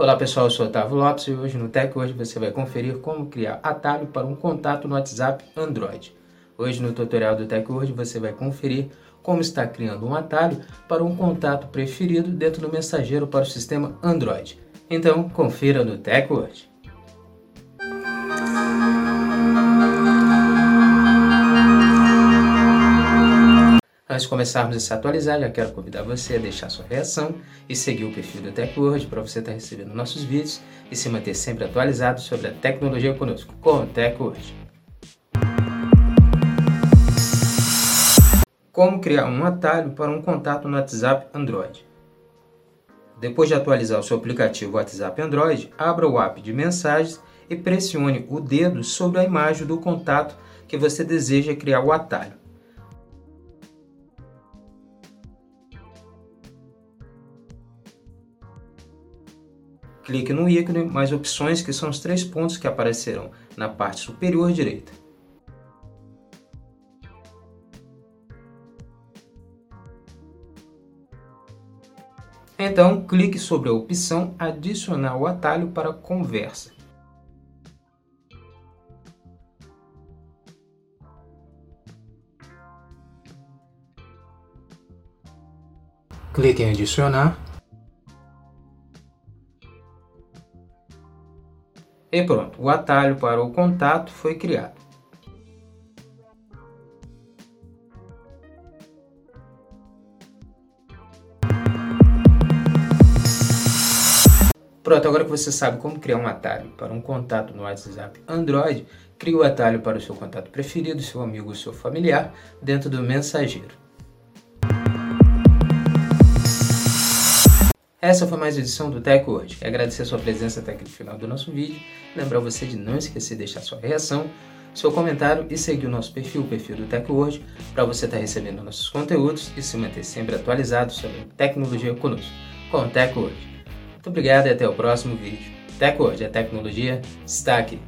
Olá pessoal, eu sou Otávio Lopes e hoje no Tech Hoje você vai conferir como criar atalho para um contato no WhatsApp Android. Hoje no tutorial do Tech Hoje você vai conferir como está criando um atalho para um contato preferido dentro do mensageiro para o sistema Android. Então confira no Tech Hoje. Antes de começarmos a se atualizar, já quero convidar você a deixar sua reação e seguir o perfil do TechWord para você estar recebendo nossos vídeos e se manter sempre atualizado sobre a tecnologia conosco, com o TechWord. Como criar um atalho para um contato no WhatsApp Android. Depois de atualizar o seu aplicativo WhatsApp Android, abra o app de mensagens e pressione o dedo sobre a imagem do contato que você deseja criar o atalho. Clique no ícone mais opções que são os três pontos que aparecerão na parte superior direita. Então, clique sobre a opção Adicionar o atalho para conversa. Clique em Adicionar E pronto, o atalho para o contato foi criado. Pronto, agora que você sabe como criar um atalho para um contato no WhatsApp Android, crie o atalho para o seu contato preferido, seu amigo ou seu familiar, dentro do mensageiro. Essa foi mais uma edição do Tech hoje. Agradecer a sua presença até aqui no final do nosso vídeo. Lembrar você de não esquecer de deixar sua reação, seu comentário e seguir o nosso perfil, o perfil do Tech Word, para você estar tá recebendo nossos conteúdos e se manter sempre atualizado sobre tecnologia conosco, com o Tech Word. Muito obrigado e até o próximo vídeo. Tech Word, a tecnologia está aqui.